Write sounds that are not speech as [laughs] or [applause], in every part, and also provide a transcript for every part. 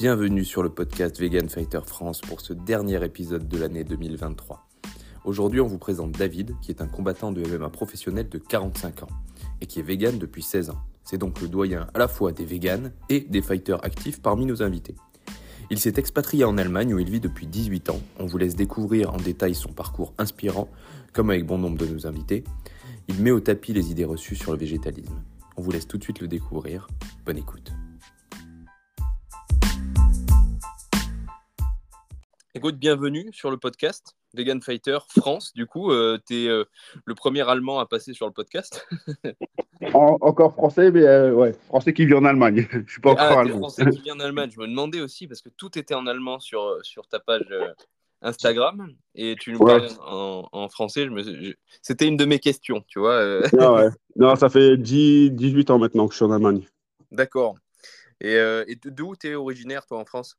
Bienvenue sur le podcast Vegan Fighter France pour ce dernier épisode de l'année 2023. Aujourd'hui, on vous présente David, qui est un combattant de MMA professionnel de 45 ans et qui est vegan depuis 16 ans. C'est donc le doyen à la fois des vegans et des fighters actifs parmi nos invités. Il s'est expatrié en Allemagne où il vit depuis 18 ans. On vous laisse découvrir en détail son parcours inspirant, comme avec bon nombre de nos invités. Il met au tapis les idées reçues sur le végétalisme. On vous laisse tout de suite le découvrir. Bonne écoute. Écoute, bienvenue sur le podcast Vegan Fighter France. Du coup, euh, tu es euh, le premier Allemand à passer sur le podcast. [laughs] encore français, mais euh, ouais, français qui vit en Allemagne. [laughs] Je suis pas encore ah, allemand. Français qui vit en [laughs] Allemagne. Je me demandais aussi parce que tout était en allemand sur, sur ta page Instagram et tu nous parlais en, français. Je. C'était une de mes questions, tu vois. Ah ouais. Non, ça fait 10, 18 ans maintenant que je suis en Allemagne. D'accord. Et, et d'où tu es originaire, toi, en France?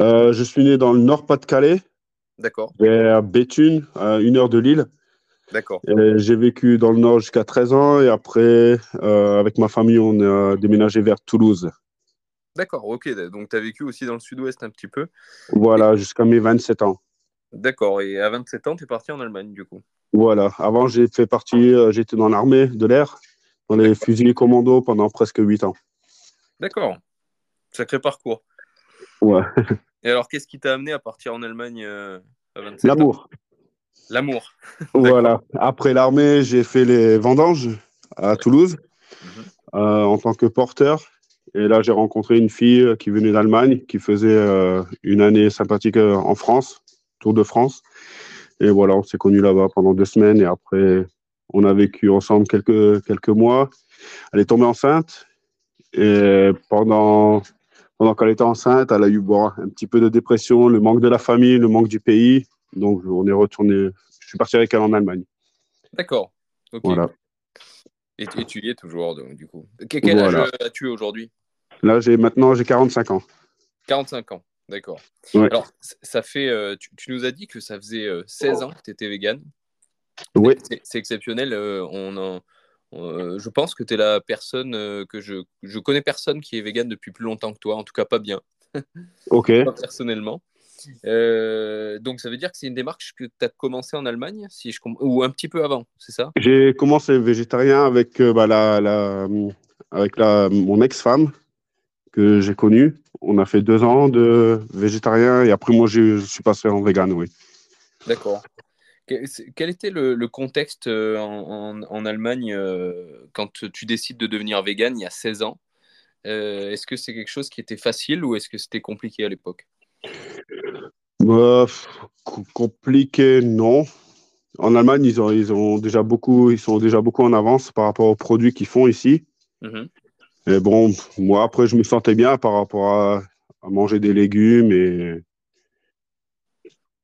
Euh, je suis né dans le Nord-Pas-de-Calais. D'accord. À Béthune, à une heure de Lille. D'accord. J'ai vécu dans le Nord jusqu'à 13 ans et après, euh, avec ma famille, on a déménagé vers Toulouse. D'accord, ok. Donc, tu as vécu aussi dans le sud-ouest un petit peu. Voilà, jusqu'à mes 27 ans. D'accord. Et à 27 ans, tu es parti en Allemagne, du coup Voilà. Avant, j'ai fait partie, euh, j'étais dans l'armée de l'air, dans les fusiliers commando pendant presque 8 ans. D'accord. Sacré parcours. Ouais. Et alors, qu'est-ce qui t'a amené à partir en Allemagne euh, à 27 L'amour. L'amour. [laughs] voilà. Après l'armée, j'ai fait les vendanges à Toulouse mhm. euh, en tant que porteur. Et là, j'ai rencontré une fille qui venait d'Allemagne, qui faisait euh, une année sympathique en France, Tour de France. Et voilà, on s'est connus là-bas pendant deux semaines. Et après, on a vécu ensemble quelques, quelques mois. Elle est tombée enceinte. Et pendant pendant qu'elle était enceinte, elle a eu bon, un petit peu de dépression, le manque de la famille, le manque du pays. Donc, on est retourné. Je suis parti avec elle en Allemagne. D'accord. Voilà. Et, tu y es toujours, du coup. Quel âge as-tu aujourd'hui? Là, j'ai maintenant j'ai 45 ans. 45 ans, d'accord. Alors, ça fait. Euh, tu, nous as dit que ça faisait 16 euh, ans que tu étais vegan. Oui. C'est exceptionnel. Euh, on en euh, je pense que tu es la personne euh, que je, je connais personne qui est vegan depuis plus longtemps que toi, en tout cas pas bien. [laughs] Ok. personnellement. Euh, donc ça veut dire que c'est une démarche que tu as commencé en Allemagne, si je ou un petit peu avant, c'est ça? J'ai commencé végétarien avec, bah, la, la, avec la, mon ex-femme que j'ai connue. On a fait deux ans de végétarien et après moi je suis passé en vegan, oui. D'accord. Quel était le, contexte euh, en, Allemagne euh, quand tu décides de devenir vegan il y a 16 ans? Euh, Est-ce que c'est quelque chose qui était facile ou est-ce que c'était compliqué à l'époque? Bah, Compliqué, non. En Allemagne, ils, ont, ils, ont déjà beaucoup, ils sont déjà beaucoup en avance par rapport aux produits qu'ils font ici. Mmh et bon, moi, après, je me sentais bien par rapport à, manger des légumes et,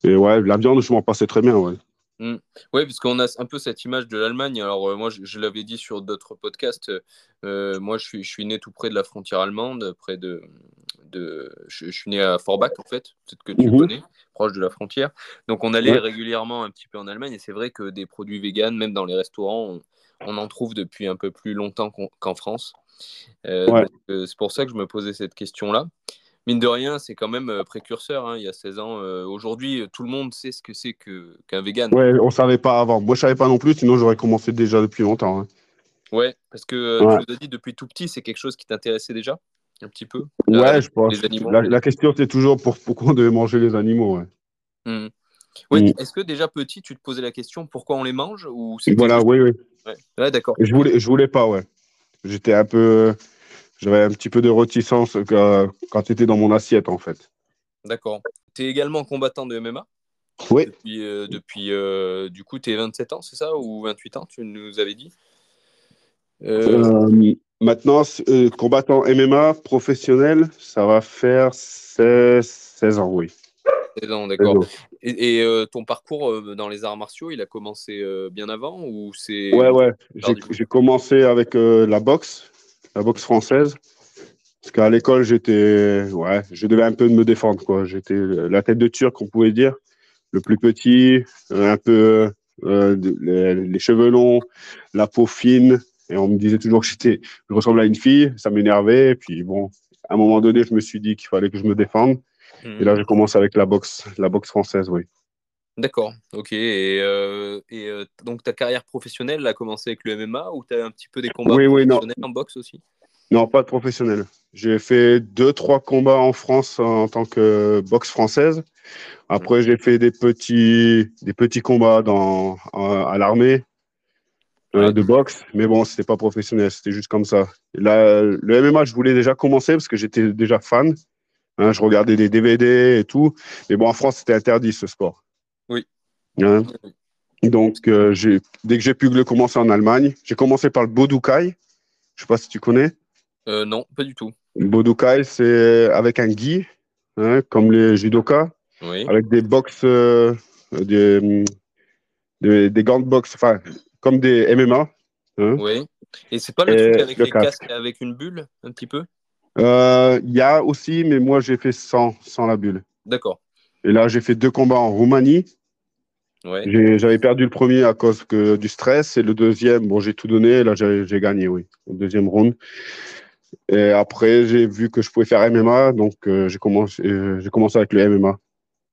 et ouais, la viande, je m'en passais très bien, ouais. Mmh. Oui, parce qu'on a un peu cette image de l'Allemagne. Alors, euh, moi, je, l'avais dit sur d'autres podcasts. Euh, moi, je suis, je suis né tout près de la frontière allemande, près de. de je, suis né à Forbach, en fait, peut-être que tu mmh connais, proche de la frontière. Donc, on allait régulièrement un petit peu en Allemagne. Et c'est vrai que des produits véganes, même dans les restaurants, on, en trouve depuis un peu plus longtemps qu'en France. Euh, c'est pour ça que je me posais cette question-là mine de rien, c'est quand même euh, précurseur. Hein, il y a 16 ans. Euh, aujourd'hui, tout le monde sait ce que c'est qu'un vegan. Ouais, on savait pas avant. Moi, je savais pas non plus, sinon j'aurais commencé déjà depuis longtemps. Hein. Ouais, parce que euh, tu nous as dit depuis tout petit, c'est quelque chose qui t'intéressait déjà un petit peu. Ouais, je pense. La, question, c'est toujours pour, pourquoi on devait manger les animaux. Ouais. Mmh. Oui, mmh. est-ce que déjà petit, tu te posais la question pourquoi on les mange ou Voilà, oui, oui. Ouais, d'accord. Je voulais, je voulais pas, ouais. J'étais un peu j'avais un petit peu de réticence quand tu étais dans mon assiette, en fait. D'accord. Tu es également combattant de MMA Oui. Depuis, euh, euh, du coup, tu es 27 ans, c'est ça? Ou 28 ans, tu nous avais dit? Euh, Maintenant, combattant MMA professionnel, ça va faire 16, ans, oui. 16 ans, d'accord. Et, ton parcours dans les arts martiaux, il a commencé bien avant ou c'est Ouais, ouais. J'ai commencé avec la boxe la boxe française. Parce qu'à l'école, j'étais, ouais, je devais un peu me défendre, quoi. J'étais la tête de turc, on pouvait dire, le plus petit, un peu euh, les, cheveux longs, la peau fine, et on me disait toujours que j'étais, je ressemblais à une fille, ça m'énervait. Et puis bon, à un moment donné, je me suis dit qu'il fallait que je me défende. Et là, j'ai commencé avec la boxe, la boxe française, oui. D'accord, ok. Et, euh, et euh, donc ta carrière professionnelle a commencé avec le MMA ou tu as un petit peu des combats professionnels en boxe aussi? Non, pas de professionnel. J'ai fait deux, trois combats en France en tant que boxe française. Après, j'ai fait des petits, des petits combats dans, à, l'armée euh, de boxe, mais bon, c'était pas professionnel, c'était juste comme ça. là, le MMA, je voulais déjà commencer parce que j'étais déjà fan. Hein, je regardais des DVD et tout. Mais bon, en France, c'était interdit ce sport. Oui. Hein? Donc, euh, dès que j'ai pu le commencer en Allemagne, j'ai commencé par le Bodukai. Je ne sais pas si tu connais. Euh, non, pas du tout. Le Bodukai, c'est avec un gi, hein, comme les judokas, avec des box, euh, des, des, gants de boxe, enfin, comme des MMA. Oui. Et c'est pas le truc avec les casques avec une bulle, un petit peu? Il y a aussi, mais moi j'ai fait sans, sans la bulle. D'accord. Et là, j'ai fait deux combats en Roumanie. J'avais perdu le premier à cause que, du stress et le deuxième, bon, j'ai tout donné. Là, j'ai gagné, oui, au deuxième round. Et après, j'ai vu que je pouvais faire MMA, donc euh, j'ai commencé, euh, commencé avec le MMA.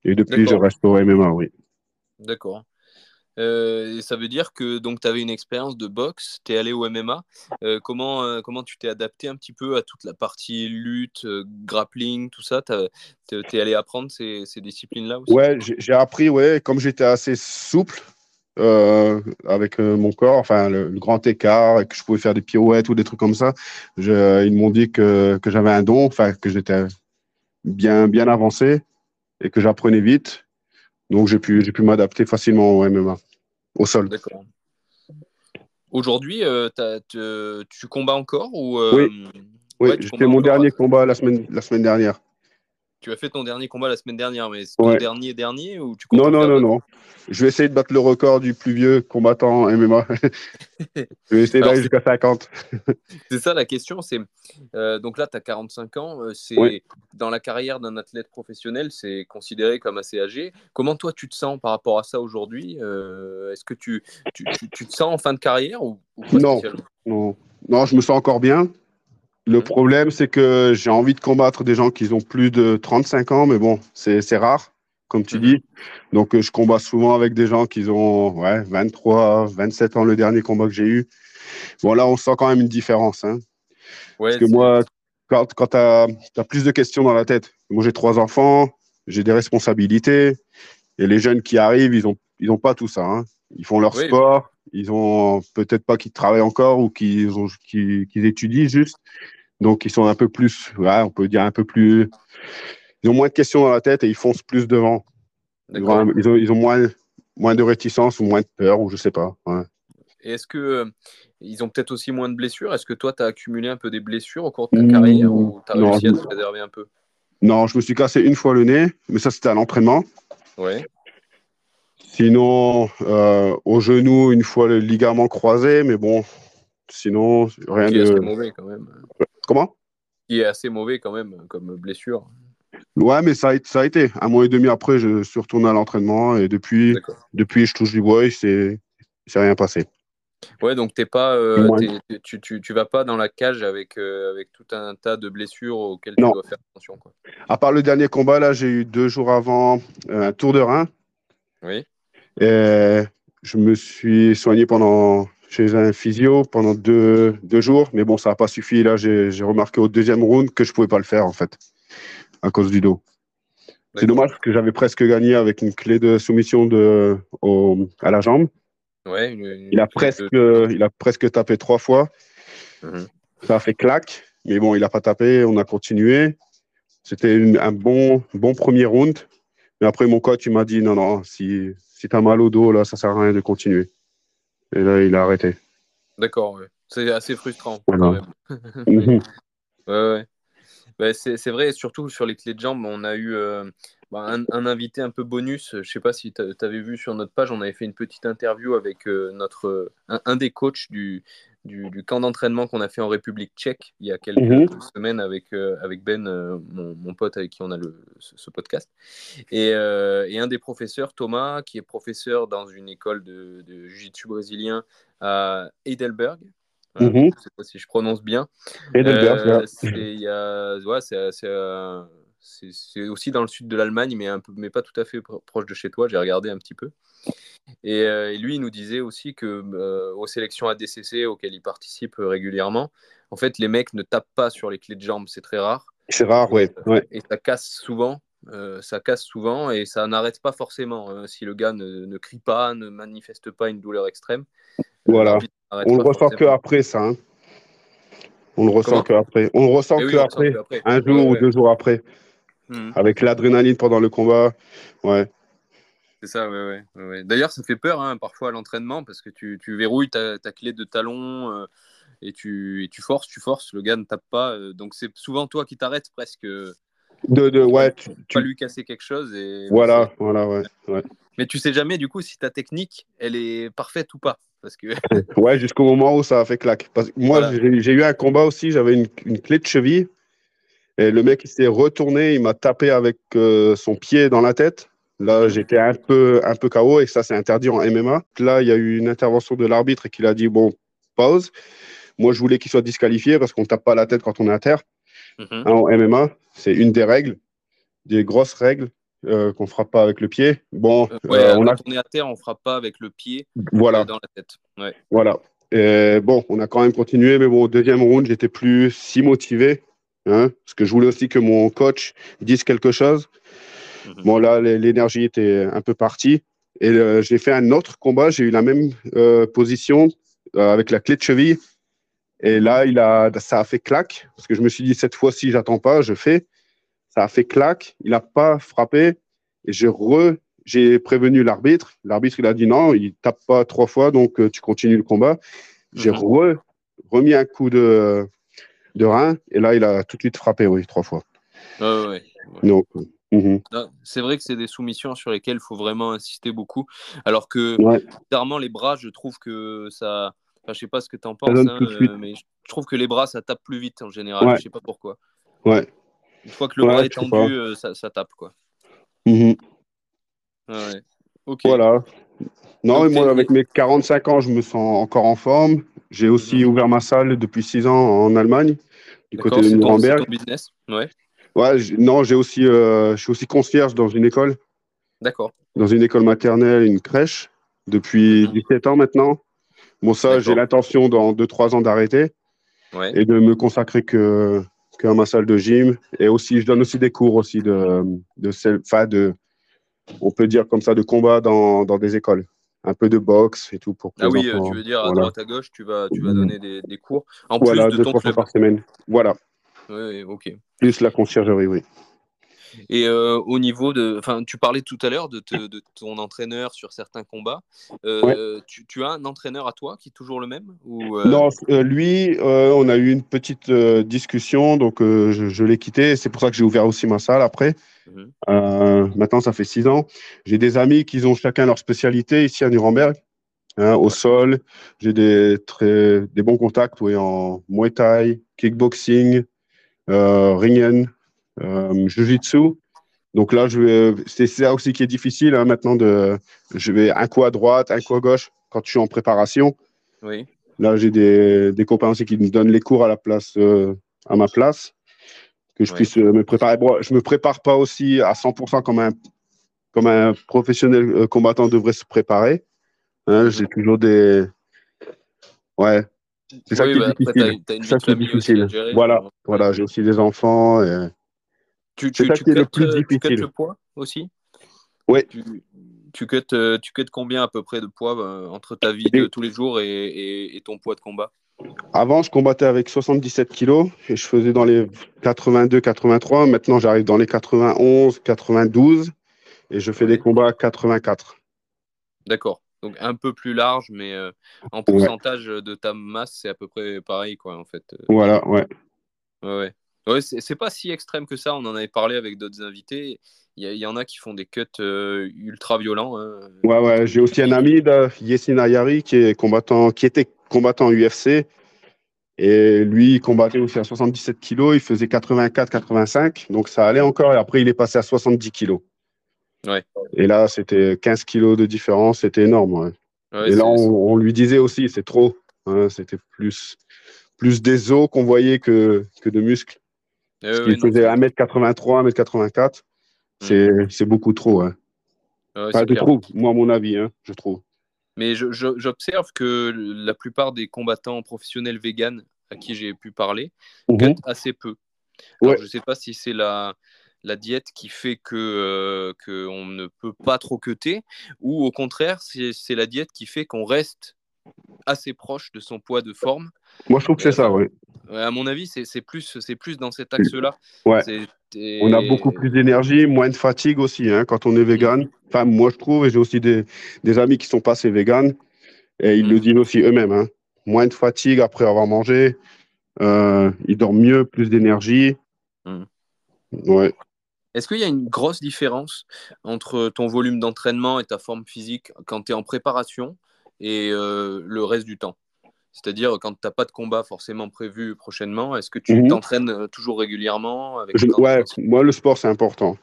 Et depuis, je reste au MMA, oui. D'accord. Euh, ça veut dire que tu avais une expérience de boxe, tu es allé au MMA. Euh, comment, euh, comment tu t'es adapté un petit peu à toute la partie lutte, grappling, tout ça? Tu es, allé apprendre ces, disciplines-là aussi? Ouais, j'ai appris, ouais, comme j'étais assez souple avec mon corps, enfin le, grand écart, et que je pouvais faire des pirouettes ou des trucs comme ça, ils m'ont dit que, que j'avais un don, que j'étais bien, bien avancé et que j'apprenais vite. Donc j'ai pu, pu m'adapter facilement au MMA au sol. D'accord. Aujourd'hui, euh, tu combats encore ou, euh, Oui, oui j'ai mon dernier combat la semaine, la semaine dernière. Tu as fait ton dernier combat la semaine dernière, mais c'est ton dernier dernier ou tu Non, non, non, non. Je vais essayer de battre le record du plus vieux combattant MMA. [laughs] je vais essayer d'aller jusqu'à 50. [laughs] c'est ça la question. C'est euh, donc là, tu as 45 ans. Euh, c'est dans la carrière d'un athlète professionnel, c'est considéré comme assez âgé. Comment toi, tu te sens par rapport à ça aujourd'hui euh, Est-ce que tu, tu, te sens en fin de carrière ou, non, non, non, je me sens encore bien. Le problème, c'est que j'ai envie de combattre des gens qui ont plus de 35 ans, mais bon, c'est rare, comme tu mhm. dis. Donc, euh, je combats souvent avec des gens qui ont ouais, 23, 27 ans, le dernier combat que j'ai eu. Bon, là, on sent quand même une différence. Hein. Parce que moi, quand, quand tu as, plus de questions dans la tête, moi, j'ai trois enfants, j'ai des responsabilités, et les jeunes qui arrivent, ils n'ont ils ont pas tout ça. Hein. Ils font leur sport, ils ont peut-être pas qu'ils travaillent encore ou qu'ils qu'ils étudient juste. Donc, ils sont un peu plus, on peut dire un peu plus. Ils ont moins de questions dans la tête et ils foncent plus devant. Ils ont, ils ont, moins, moins de réticence ou moins de peur, ou je sais pas. Et est-ce que euh, ils ont peut-être aussi moins de blessures? Est-ce que toi, tu as accumulé un peu des blessures au cours de ta carrière ou tu as réussi à te préserver un peu? Non, je me suis cassé une fois le nez, mais ça, c'était à l'entraînement. Ouais. Sinon, euh, au genou, une fois le ligament croisé, mais bon, sinon, rien de. Mauvais quand même. Comment? Qui est assez mauvais quand même comme blessure. Ouais, mais ça a, ça a été. Un mois et demi après, je suis retourné à l'entraînement et depuis, depuis, je touche du bois et c'est rien passé. Ouais, donc t'es pas, euh, tu, tu, tu, vas pas dans la cage avec, euh, avec tout un tas de blessures auxquelles tu dois faire attention. Quoi. À part le dernier combat, là, j'ai eu deux jours avant euh, un tour de rein. Oui. Et je me suis soigné pendant chez un physio pendant deux, deux jours, mais bon, ça n'a pas suffi. Là, j'ai remarqué au deuxième round que je ne pouvais pas le faire, en fait, à cause du dos. C'est dommage parce que j'avais presque gagné avec une clé de soumission de, au, à la jambe. Ouais, il, a presque, il a presque tapé trois fois. Mhm. Ça a fait claque, mais bon, il n'a pas tapé. On a continué. C'était un bon, bon premier round. Mais après, mon coach, il m'a dit non, non, si, si tu as mal au dos, là, ça ne sert à rien de continuer. Et là, il a arrêté. D'accord, c'est assez frustrant. Quand même. [laughs] Mhm. ouais, ouais. Bah, c'est vrai, surtout sur les clés de jambes, on a eu euh, bah, un, invité un peu bonus. Je ne sais pas si tu avais vu sur notre page, on avait fait une petite interview avec euh, notre, un, des coachs du, du, camp d'entraînement qu'on a fait en République tchèque il y a quelques mhm. semaines avec, euh, avec Ben, euh, mon, pote avec qui on a le, ce, podcast. Et, euh, et, un des professeurs, Thomas, qui est professeur dans une école de, de jiu-jitsu brésilien à Heidelberg. Mhm. Je ne sais pas si je prononce bien. Heidelberg, c'est aussi dans le sud de l'Allemagne, mais, un peu, mais pas tout à fait proche de chez toi. J'ai regardé un petit peu. Et, lui, il nous disait aussi que aux sélections ADCC auxquelles il participe régulièrement, en fait, les mecs ne tapent pas sur les clés de jambes. C'est très rare. C'est rare, oui. Ouais. Et ça casse souvent. Euh, ça casse souvent et ça n'arrête pas forcément. Hein. si le gars ne, crie pas, ne manifeste pas une douleur extrême. Voilà. On le ressent que après ça. Hein. On le ressent que après. On le ressent eh que, après, un jour ou deux jours après. Hmm. Avec l'adrénaline pendant le combat. Ouais. C'est ça, ouais, ouais, D'ailleurs, ça fait peur hein, parfois à l'entraînement parce que tu, verrouilles ta, clé de talon euh, et, tu, et tu forces, tu forces, le gars ne tape pas. Euh, donc c'est souvent toi qui t'arrêtes presque de, de ouais, tu, pas lui casser quelque chose. Et voilà, voilà, ouais, ouais. Mais tu sais jamais du coup si ta technique elle est parfaite ou pas. Parce que... [laughs] ouais, jusqu'au moment où ça a fait claque. Parce que moi, j'ai eu un combat aussi, j'avais une, une, clé de cheville. Et le mec, il s'est retourné, il m'a tapé avec euh, son pied dans la tête. Là, j'étais un peu, un peu KO et ça, c'est interdit en MMA. Là, il y a eu une intervention de l'arbitre qui a dit bon, pause. Moi, je voulais qu'il soit disqualifié parce qu'on ne tape pas la tête quand on est à terre. Mhm. en MMA, c'est une des règles, des grosses règles euh, qu'on frappe pas avec le pied. Bon, euh, euh, on a tourné à terre, on frappe pas avec le pied voilà. dans la tête. Voilà. Et bon, on a quand même continué, mais bon, au deuxième round, j'étais plus si motivé, hein, parce que je voulais aussi que mon coach dise quelque chose. Mhm. Bon, là, l'énergie était un peu partie. Et j'ai fait un autre combat, j'ai eu la même position avec la clé de cheville. Et là, il a, ça a fait claque, parce que je me suis dit, cette fois-ci, j'attends pas, je fais. Ça a fait claque, il n'a pas frappé. Et j'ai re, j'ai prévenu l'arbitre. L'arbitre, il a dit non, il tape pas trois fois, donc euh, tu continues le combat. J'ai mhm. remis un coup de, de rein, et là, il a tout de suite frappé, oui, trois fois. ouais. Donc, mhm. C'est vrai que c'est des soumissions sur lesquelles il faut vraiment insister beaucoup. Alors que, clairement, les bras, je trouve que ça Enfin, je sais pas ce que tu en penses, hein, euh, mais je trouve que les bras, ça tape plus vite en général. Je sais pas pourquoi. Ouais. Une fois que le bras est tendu, euh, ça, ça, tape. quoi. Mhm. ouais. Voilà. Non, moi, avec mes 45 ans, je me sens encore en forme. J'ai aussi ouvert ma salle depuis 6 ans en Allemagne, du côté de Nuremberg. ton business Ouais. Ouais, non, j'ai aussi, euh, je suis aussi concierge dans une école. D'accord. Dans une école maternelle, une crèche, depuis 17 mhm. ans maintenant. Bon, ça, j'ai l'intention dans 2-3 ans d'arrêter et de me consacrer que, que à ma salle de gym. Et aussi, je donne aussi des cours aussi de, de, de on peut dire comme ça, de combat dans, dans des écoles. Un peu de boxe et tout pour Ah oui, tu veux dire à droite à gauche, tu vas, tu vas donner des, des cours en plus de ton club. par semaine. Voilà. Oui, ok. Plus la conciergerie, oui. Et euh, au niveau de. Enfin, tu parlais tout à l'heure de, de, ton entraîneur sur certains combats. Euh, tu, as un entraîneur à toi qui est toujours le même ou, euh? Non, lui, on a eu une petite discussion, donc je, l'ai quitté. C'est pour ça que j'ai ouvert aussi ma salle après. Mhm. maintenant, ça fait six ans. J'ai des amis qui ont chacun leur spécialité ici à Nuremberg. Hein, au sol, j'ai des, très, des bons contacts oui, en Muay Thai, kickboxing, ringen, euh, Jiu-Jitsu. Donc là, c'est ça aussi qui est difficile hein, maintenant. De, je vais un coup à droite, un coup à gauche quand je suis en préparation. Oui. Là, j'ai des, des, copains aussi qui me donnent les cours à la place, euh, à ma place, que je puisse euh, me préparer. Bon, je me prépare pas aussi à 100% comme un, comme un professionnel combattant devrait se préparer. Hein, j'ai toujours des, ouais. C'est ça qui est difficile. ça qui est difficile. voilà, voilà. J'ai aussi des enfants. Et... Tu, tu, tu, le plus euh, tu le poids aussi? Oui. Tu, tu, cut, euh, combien à peu près de poids euh, entre ta vie de tous les jours et, et, ton poids de combat? Avant, je combattais avec 77 kilos et je faisais dans les 82-83. Maintenant, j'arrive dans les 91, 92 et je fais des combats à 84. D'accord. Donc un peu plus large, mais en pourcentage de ta masse, c'est à peu près pareil, quoi, en fait. Voilà, ouais. Ouais, ouais. Ouais, c'est pas si extrême que ça. On en avait parlé avec d'autres invités. Il y, en a qui font des cuts euh, ultra violents. Hein. Ouais, ouais. J'ai aussi un ami, Yessin Ayari, qui, est combattant, qui était combattant UFC. Et lui, il combattait aussi à 77 kilos. Il faisait 84-85. Donc ça allait encore. Et après, il est passé à 70 kilos. Ouais. Et là, c'était 15 kilos de différence. C'était énorme. et là, on, lui disait aussi, c'est trop. Hein, c'était plus, plus des os qu'on voyait que, que de muscles. Parce qu'il faisait 1m83, 1m84. Mm. C'est beaucoup trop. Hein. je trouve, moi, à mon avis, hein, je trouve. Mais j'observe que la plupart des combattants professionnels véganes à qui j'ai pu parler mmh. assez peu. Je ne sais pas si c'est la, la diète qui fait que euh, qu'on ne peut pas trop cuter, ou au contraire, c'est la diète qui fait qu'on reste assez proche de son poids de forme. Moi, je trouve que c'est ça, oui. À mon avis, c'est plus, plus dans cet axe-là. Ouais. On a beaucoup plus d'énergie, moins de fatigue aussi hein, quand on est vegan. Enfin, moi, je trouve, et j'ai aussi des, des, amis qui sont passés vegan, et ils le mm. disent aussi eux-mêmes. Hein. Moins de fatigue après avoir mangé, euh, ils dorment mieux, plus d'énergie. Mm. Ouais. Est-ce qu'il y a une grosse différence entre ton volume d'entraînement et ta forme physique quand tu es en préparation et euh, le reste du temps C'est-à-dire quand tu n'as pas de combat forcément prévu prochainement, est-ce que tu mhm. t'entraînes euh, toujours régulièrement avec Ouais, moi le sport c'est important.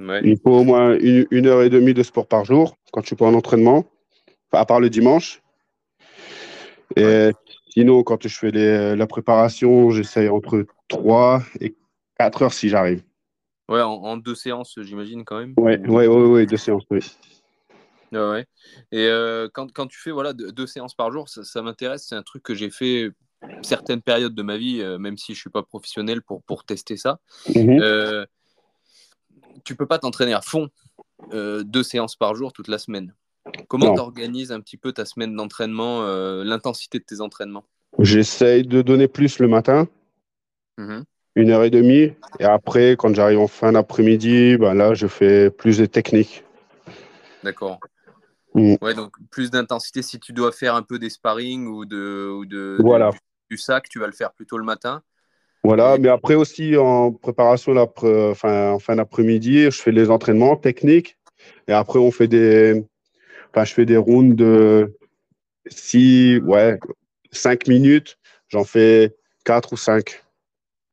Il faut au moins une, heure et demie de sport par jour quand je suis pas en entraînement, à part le dimanche. Et sinon, quand je fais la préparation, j'essaye entre 3 et 4 heures si j'arrive. Ouais, en, deux séances, j'imagine quand même. Ouais, ouais, ouais, ouais, deux séances, oui. Ouais, Et euh, quand, quand, tu fais voilà, deux, séances par jour, ça, m'intéresse. C'est un truc que j'ai fait certaines périodes de ma vie, euh, même si je ne suis pas professionnel pour, pour tester ça. Mhm. Euh, tu peux pas t'entraîner à fond euh, deux séances par jour toute la semaine. Comment tu organises un petit peu ta semaine d'entraînement, l'intensité de tes entraînements? J'essaye de donner plus le matin. Mhm une heure et demie. Et après, quand j'arrive en fin d'après-midi, ben là, je fais plus de techniques. D'accord. Mm. Ouais, donc plus d'intensité. Si tu dois faire un peu des sparring ou de, ou de, voilà. du, sac, tu vas le faire plutôt le matin. Voilà, mais après aussi en préparation, enfin, en fin d'après-midi, je fais les entraînements techniques. Et après, on fait des, enfin, je fais des rounds de 6, ouais, 5 minutes. J'en fais 4 ou 5.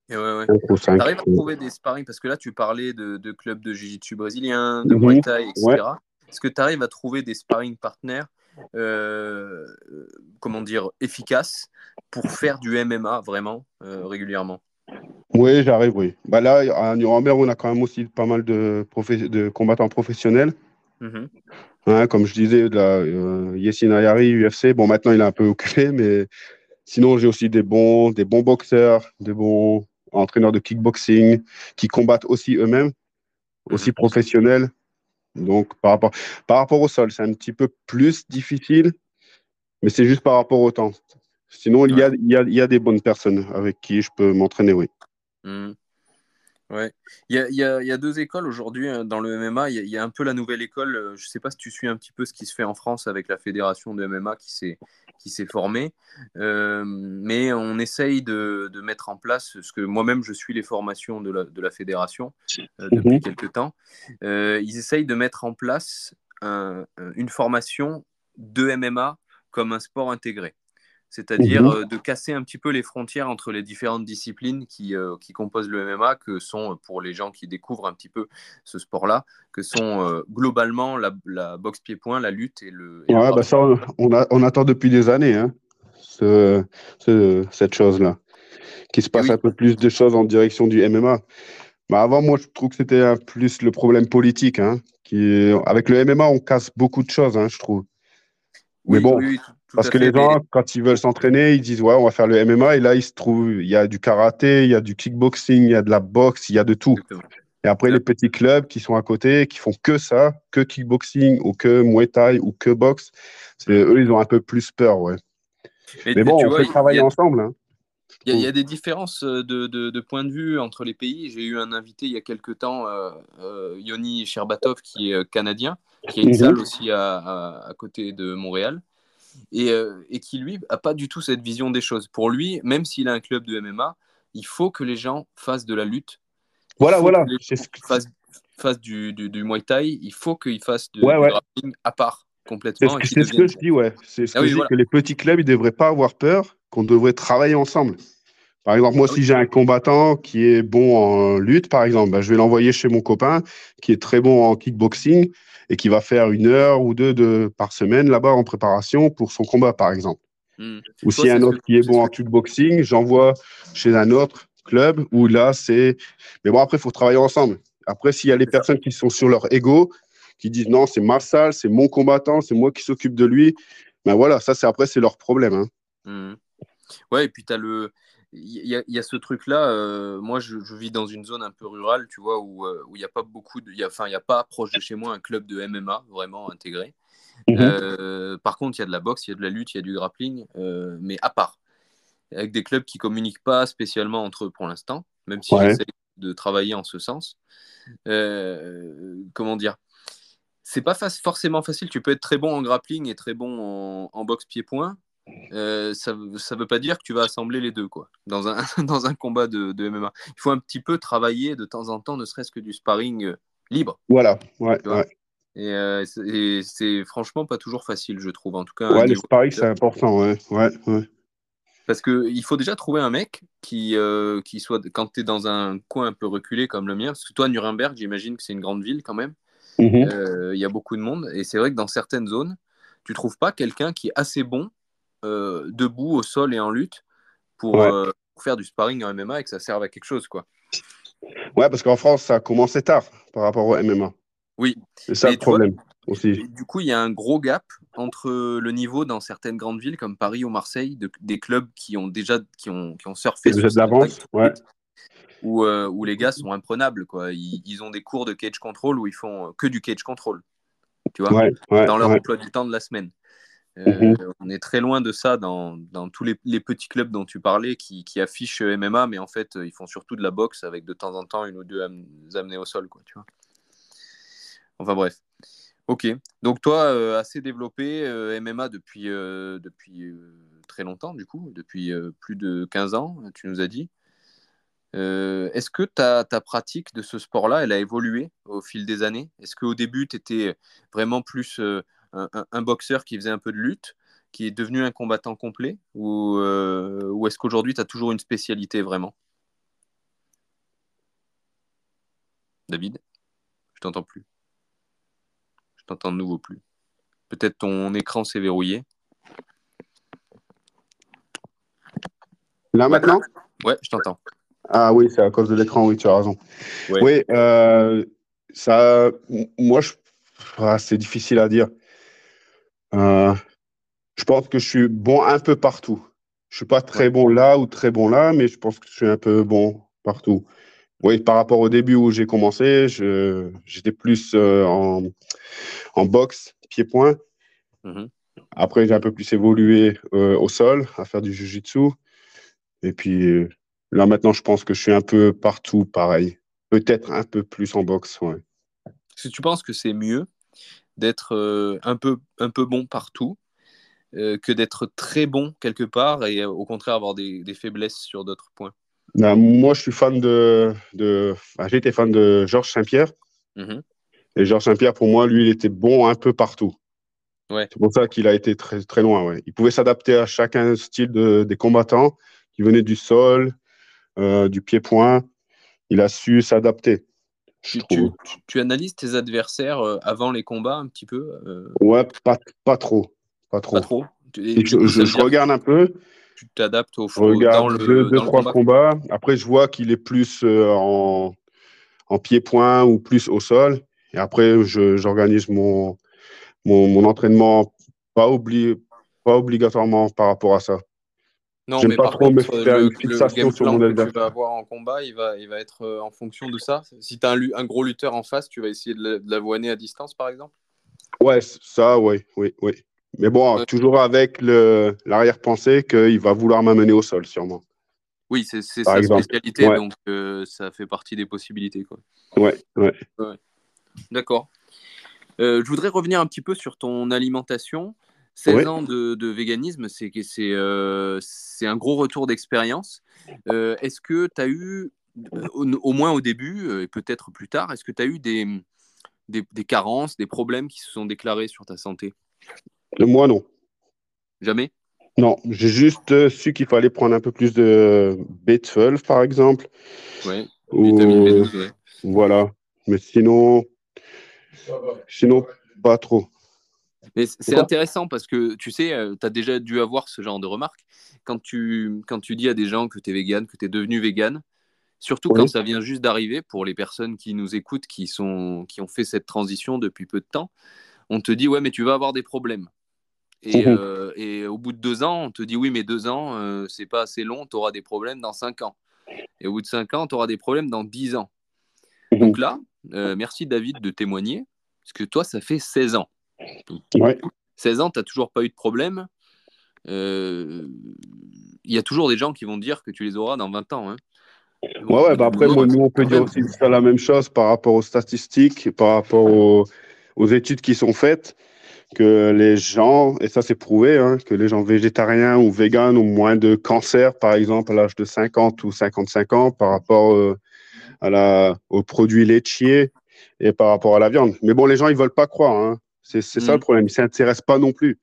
Tu arrives à trouver des sparring? Parce que là tu parlais de, de clubs de jiu-jitsu brésilien, de mhm. Muay Thai, etc. Est-ce que tu arrives à trouver des sparring partners euh, comment dire efficaces pour faire du MMA vraiment euh, régulièrement? Oui, j'arrive, oui. Bah là, à Nuremberg, on a quand même aussi pas mal de, de combattants professionnels. Mhm. Hein, comme je disais, de la, euh, Yessin Ayari, UFC. Bon, maintenant il est un peu occupé, mais sinon j'ai aussi des bons, des bons boxeurs, des bons entraîneurs de kickboxing, qui combattent aussi eux-mêmes, aussi mhm. professionnels. Donc, par rapport, par rapport au sol, c'est un petit peu plus difficile, mais c'est juste par rapport au temps. Sinon, il, y a, il, y a, il y a des bonnes personnes avec qui je peux m'entraîner, oui. Mhm. Ouais, il y a, y, a, y a, deux écoles aujourd'hui hein, dans le MMA. Il y, a un peu la nouvelle école. Euh, je ne sais pas si tu suis un petit peu ce qui se fait en France avec la fédération de MMA qui s'est qui s'est formée, euh, mais on essaye de, de, mettre en place ce que moi-même je suis les formations de la, de la fédération euh, depuis mhm. quelques temps. ils essayent de mettre en place une formation de MMA comme un sport intégré c'est-à-dire mhm. euh, de casser un petit peu les frontières entre les différentes disciplines qui, euh, qui, composent le MMA, que sont, euh, pour les gens qui découvrent un petit peu ce sport-là, que sont globalement la, boxe pied-point, la lutte et le... ouais, bah ça, on, a, on, attend depuis des années hein, cette chose-là, qu'il se passe un peu plus de choses en direction du MMA. Bah avant, moi, je trouve que c'était plus le problème politique. Hein, qui, avec le MMA, on casse beaucoup de choses, hein, je trouve. Mais bon, parce que les gens, quand ils veulent s'entraîner, ils disent ouais, on va faire le MMA et là, il se trouve, il y a du karaté, il y a du kickboxing, il y a de la boxe, il y a de tout. Et après, les petits clubs qui sont à côté, qui font que ça, que kickboxing ou que muay thai ou que boxe, eux, ils ont un peu plus peur, ouais. Mais, bon, on peut travailler ensemble. Hein, il y, a des différences euh, de, de, point de vue entre les pays. J'ai eu un invité il y a quelques temps, euh, euh, Yoni Sherbatov, qui est canadien, qui a une mhm. salle aussi à, à, côté de Montréal et, euh, et qui lui a pas du tout cette vision des choses. Pour lui, même s'il a un club de MMA, il faut que les gens fassent de la lutte. voilà, voilà. Fassent, du, du, du, Muay Thai, il faut qu'ils fassent du grappling à part complètement. C'est ce, que je dis, ouais. C'est ce ah que je dis que les petits clubs, ils ne devraient pas avoir peur, qu'on devrait travailler ensemble. Par exemple, moi, ah si j'ai un combattant qui est bon en lutte, par exemple, bah, je vais l'envoyer chez mon copain qui est très bon en kickboxing et qui va faire une heure ou deux de, par semaine là-bas en préparation pour son combat, par exemple. Hmm. Ou s'il y a un autre qui est bon en boxing, j'envoie chez un autre club où là, c'est. Mais bon, après, il faut travailler ensemble. Après, s'il y a les personnes qui sont sur leur ego, qui disent non, c'est ma salle, c'est mon combattant, c'est moi qui s'occupe de lui, ben voilà, ça, c'est après, c'est leur problème. Hein. Hmm. Ouais, et puis tu as le. Il y, a, ce truc-là. Euh, moi, je, vis dans une zone un peu rurale, tu vois, où euh, il n'y a pas beaucoup de. Enfin, il n'y a pas proche de chez moi un club de MMA vraiment intégré. Mhm. Euh, par contre, il y a de la boxe, il y a de la lutte, il y a du grappling, mais à part. Avec des clubs qui communiquent pas spécialement entre eux pour l'instant, même si ouais. j'essaie de travailler en ce sens. comment dire? C'est pas forcément facile. Tu peux être très bon en grappling et très bon en, en boxe pied-point, euh, ça ne veut pas dire que tu vas assembler les deux quoi, dans, un, [laughs] dans un combat de, de, MMA. Il faut un petit peu travailler de temps en temps, ne serait-ce que du sparring euh, libre. Voilà, ouais. Euh, et, c'est franchement pas toujours facile, je trouve. En tout cas, ouais, le sparring, c'est important, ouais. ouais, ouais. Parce qu'il faut déjà trouver un mec qui, qui soit, quand tu es dans un coin un peu reculé comme le mien, parce que toi, Nuremberg, j'imagine que c'est une grande ville quand même. Mhm. Il y a beaucoup de monde. Et c'est vrai que dans certaines zones, tu trouves pas quelqu'un qui est assez bon euh, debout au sol et en lutte euh, pour, faire du sparring en MMA et que ça serve à quelque chose. quoi. Ouais, parce qu'en France, ça a commencé tard par rapport au MMA. Oui. C'est ça le problème aussi. Du coup, il y a un gros gap entre le niveau dans certaines grandes villes comme Paris ou Marseille, des clubs qui ont déjà qui ont, qui ont surfé sur de l'avance, ouais. où, euh, où, les gars sont imprenables. Quoi. Ils, ont des cours de cage control où ils font que du cage control. Tu vois, dans leur emploi du temps de la semaine. Mhm. Euh, on est très loin de ça dans, tous les, petits clubs dont tu parlais qui, affichent MMA, mais en fait, ils font surtout de la boxe avec de temps en temps une ou deux amenées au sol. Quoi, tu vois enfin bref. Ok. Donc toi, euh, assez développé euh, MMA depuis, depuis très longtemps, du coup, depuis plus de 15 ans, tu nous as dit. Est-ce que ta, ta, pratique de ce sport-là, elle a évolué au fil des années? Est-ce qu'au début, tu étais vraiment plus un, boxeur qui faisait un peu de lutte, qui est devenu un combattant complet Ou, euh, ou est-ce qu'aujourd'hui, tu as toujours une spécialité vraiment? David? Je t'entends plus. Je t'entends de nouveau plus. Peut-être ton écran s'est verrouillé. Là maintenant? Ouais, je t'entends. Ah oui, c'est à cause de l'écran, oui, tu as raison. Oui, euh, ça, moi, je, ah, c'est difficile à dire. Euh, je pense que je suis bon un peu partout. Je suis pas très bon là ou très bon là, mais je pense que je suis un peu bon partout. Oui, par rapport au début où j'ai commencé, j'étais plus euh, en, en, boxe, pied-point. Mm-hmm. Après, j'ai un peu plus évolué euh, au sol, à faire du jiu-jitsu. Et puis là, maintenant, je pense que je suis un peu partout pareil. Peut-être un peu plus en boxe. Ouais. Est-ce que tu penses que c'est mieux d'être euh, un, peu, un peu bon partout euh, que d'être très bon quelque part et euh, au contraire avoir des, faiblesses sur d'autres points ben, Moi, je suis fan de. été fan de Georges Saint-Pierre. Mhm. Et Georges Saint-Pierre, pour moi, lui, il était bon un peu partout. Ouais. C'est pour ça qu'il a été très, très loin. Ouais. Il pouvait s'adapter à chacun style de, des combattants qui venaient du sol, du pied-point. Il a su s'adapter. Tu, analyses tes adversaires euh, avant les combats un petit peu euh Ouais, pas, pas trop. Pas trop. Pas trop. je, regarde un peu. Tu t'adaptes au fond. Je regarde deux, trois combats. Après, je vois qu'il est plus euh, en, en pied-point ou plus au sol. Et après, j'organise mon, mon, mon, entraînement pas, pas obligatoirement par rapport à ça. Non, mais pas trop me faire le, une fixation sur mon que tu vas avoir en combat, il va, il va être euh, en fonction de ça. Si tu as un, un, gros lutteur en face, tu vas essayer de l'avoiner à distance, par exemple? Ouais, ça, oui, oui, oui. Mais bon, toujours avec l'arrière-pensée qu'il va vouloir m'amener au sol, sûrement. Oui, c'est sa spécialité, donc euh, ça fait partie des possibilités. Quoi. Ouais, ouais. D'accord. Euh, je voudrais revenir un petit peu sur ton alimentation. 16 ans de, véganisme, c'est euh, c'est un gros retour d'expérience. Euh, est-ce que tu as eu, euh, au, moins au début, et peut-être plus tard, est-ce que tu as eu des, des, carences, des problèmes qui se sont déclarés sur ta santé? Moi, non. Jamais? Non, j'ai juste su qu'il fallait prendre un peu plus de B12, par exemple. Oui, vitamine B12, Voilà. Mais sinon, sinon, pas trop. Mais c'est intéressant parce que tu sais, tu as déjà dû avoir ce genre de remarques. Quand tu, quand tu dis à des gens que tu es vegan, que tu es devenu vegan, surtout quand ça vient juste d'arriver, pour les personnes qui nous écoutent, qui, sont, qui ont fait cette transition depuis peu de temps, on te dit, ouais, mais tu vas avoir des problèmes. Et, mmh et au bout de deux ans, on te dit, oui, mais deux ans, c'est pas assez long, tu auras des problèmes dans cinq ans. Et au bout de cinq ans, tu auras des problèmes dans dix ans. Mmh Donc là, merci David de témoigner, parce que toi, ça fait 16 ans. Ouais. 16 ans, tu n'as toujours pas eu de problème. Il y a toujours des gens qui vont dire que tu les auras dans 20 ans. Hein. Ouais, ouais, bah après, nous, on peut dire aussi la même chose par rapport aux statistiques, par rapport aux, études qui sont faites, que les gens, et ça c'est prouvé, hein, que les gens végétariens ou véganes ont moins de cancer, par exemple, à l'âge de 50 ou 55 ans, par rapport euh, à la, aux produits laitiers et par rapport à la viande. Mais bon, les gens, ils veulent pas croire. Hein. C'est ça le mm. problème. Ils s'intéressent pas non plus.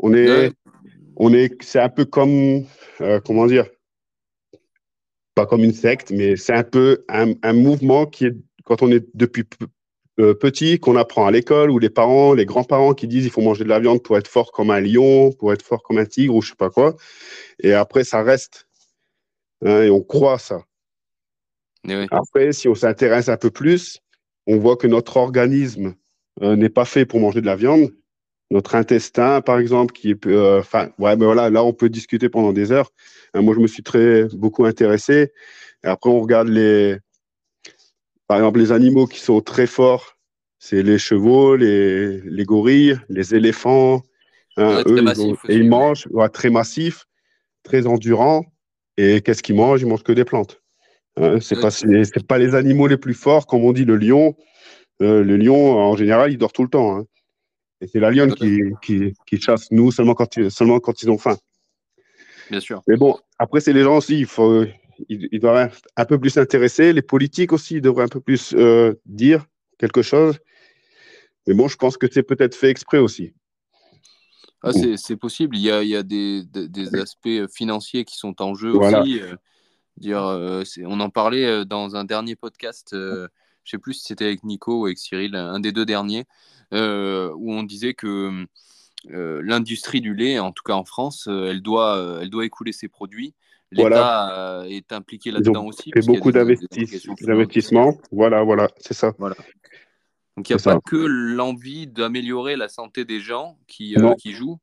On est, on est, c'est un peu comme, euh, comment dire, pas comme une secte, mais c'est un peu un, mouvement qui est, quand on est depuis euh, petit, qu'on apprend à l'école, ou les parents, les grands-parents qui disent il faut manger de la viande pour être fort comme un lion, pour être fort comme un tigre, ou je sais pas quoi. Et après, ça reste. Hein, et on croit ça. Après, si on s'intéresse un peu plus, on voit que notre organisme euh, n'est pas fait pour manger de la viande. Notre intestin, par exemple, qui est, euh, enfin, ouais, mais voilà, là, on peut discuter pendant des heures. Hein, moi, je me suis très beaucoup intéressé. Et après, on regarde les, par exemple, les animaux qui sont très forts. C'est les chevaux, les, les, gorilles, les éléphants. Hein, eux, ils et ils mangent, très massifs, très endurants. Et qu'est-ce qu'ils mangent? Ils mangent que des plantes. Hein, c'est pas, pas les animaux les plus forts, comme on dit le lion. Euh, le lion, en général, il dort tout le temps. Hein. Et c'est la lionne qui, qui, qui, chasse nous seulement quand, seulement quand ils ont faim. Bien sûr. Mais bon, après, c'est les gens aussi, il faut, ils, doivent un peu plus s'intéresser. Les politiques aussi devraient un peu plus euh, dire quelque chose. Mais bon, je pense que c'est peut-être fait exprès aussi. Ah, c'est possible. Il y a, il y a des, des, aspects financiers qui sont en jeu aussi. Euh, dire, euh, on en parlait dans un dernier podcast. Je ne sais plus si c'était avec Nico ou avec Cyril, un des deux derniers, où on disait que euh, l'industrie du lait, en tout cas en France, euh, elle, doit, euh, elle doit écouler ses produits. L'État est impliqué là-dedans aussi. fait beaucoup d'investissements. Voilà, voilà, c'est ça. Voilà. Donc il n'y a pas que l'envie d'améliorer la santé des gens qui, qui jouent,